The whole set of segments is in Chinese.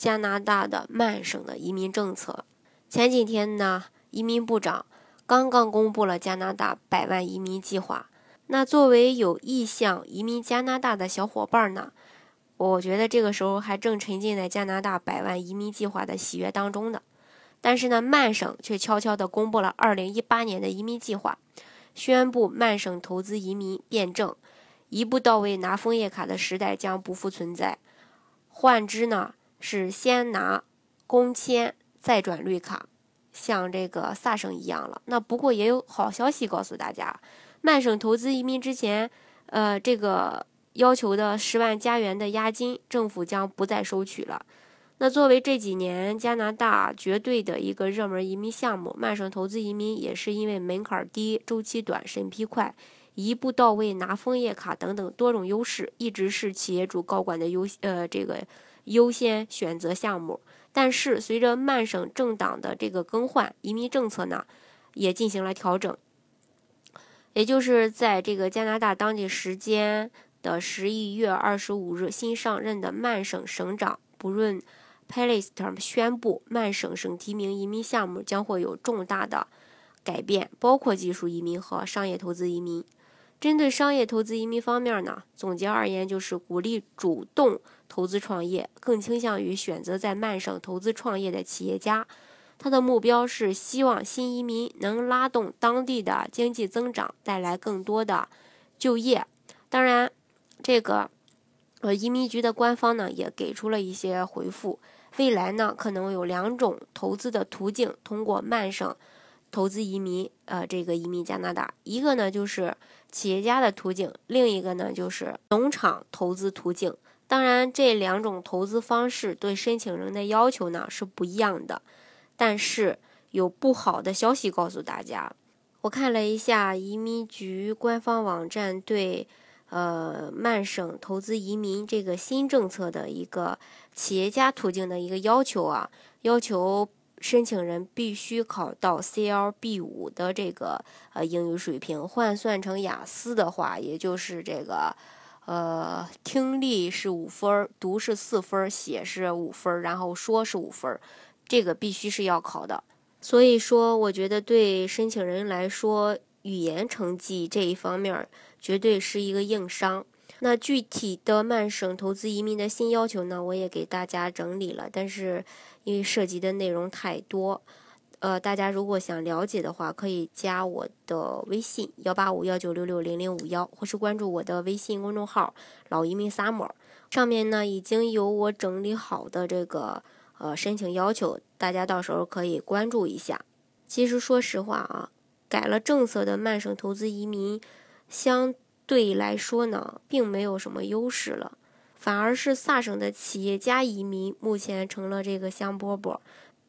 加拿大的曼省的移民政策，前几天呢，移民部长刚刚公布了加拿大百万移民计划。那作为有意向移民加拿大的小伙伴呢，我觉得这个时候还正沉浸在加拿大百万移民计划的喜悦当中呢。但是呢，曼省却悄悄地公布了2018年的移民计划，宣布曼省投资移民变正，一步到位拿枫叶卡的时代将不复存在，换之呢？是先拿工签再转绿卡，像这个萨省一样了。那不过也有好消息告诉大家，曼省投资移民之前，呃，这个要求的十万加元的押金，政府将不再收取了。那作为这几年加拿大绝对的一个热门移民项目，曼省投资移民也是因为门槛低、周期短、审批快、一步到位拿枫叶卡等等多种优势，一直是企业主高管的优呃这个。优先选择项目，但是随着曼省政党的这个更换，移民政策呢也进行了调整。也就是在这个加拿大当地时间的十一月二十五日，新上任的曼省省长布润·佩雷斯特宣布，曼省省提名移民项目将会有重大的改变，包括技术移民和商业投资移民。针对商业投资移民方面呢，总结而言就是鼓励主动投资创业，更倾向于选择在曼省投资创业的企业家。他的目标是希望新移民能拉动当地的经济增长，带来更多的就业。当然，这个呃移民局的官方呢也给出了一些回复，未来呢可能有两种投资的途径，通过曼省。投资移民，呃，这个移民加拿大，一个呢就是企业家的途径，另一个呢就是农场投资途径。当然，这两种投资方式对申请人的要求呢是不一样的。但是有不好的消息告诉大家，我看了一下移民局官方网站对呃曼省投资移民这个新政策的一个企业家途径的一个要求啊，要求。申请人必须考到 CLB 五的这个呃英语水平，换算成雅思的话，也就是这个呃听力是五分，读是四分，写是五分，然后说是五分，这个必须是要考的。所以说，我觉得对申请人来说，语言成绩这一方面绝对是一个硬伤。那具体的曼省投资移民的新要求呢，我也给大家整理了，但是因为涉及的内容太多，呃，大家如果想了解的话，可以加我的微信幺八五幺九六六零零五幺，或是关注我的微信公众号“老移民 summer”，上面呢已经有我整理好的这个呃申请要求，大家到时候可以关注一下。其实说实话啊，改了政策的曼省投资移民相。对来说呢，并没有什么优势了，反而是萨省的企业家移民目前成了这个香饽饽。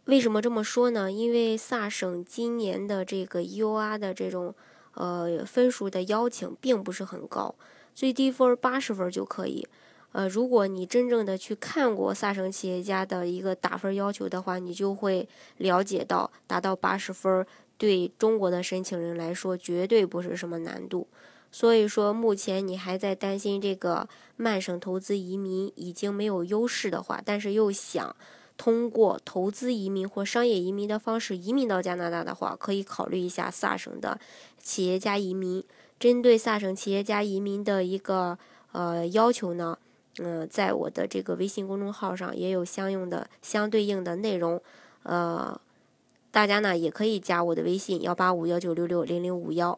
为什么这么说呢？因为萨省今年的这个 U.R. 的这种呃分数的邀请并不是很高，最低分八十分就可以。呃，如果你真正的去看过萨省企业家的一个打分要求的话，你就会了解到，达到八十分对中国的申请人来说绝对不是什么难度。所以说，目前你还在担心这个曼省投资移民已经没有优势的话，但是又想通过投资移民或商业移民的方式移民到加拿大的话，可以考虑一下萨省的企业家移民。针对萨省企业家移民的一个呃要求呢，嗯，在我的这个微信公众号上也有相应的相对应的内容，呃，大家呢也可以加我的微信幺八五幺九六六零零五幺。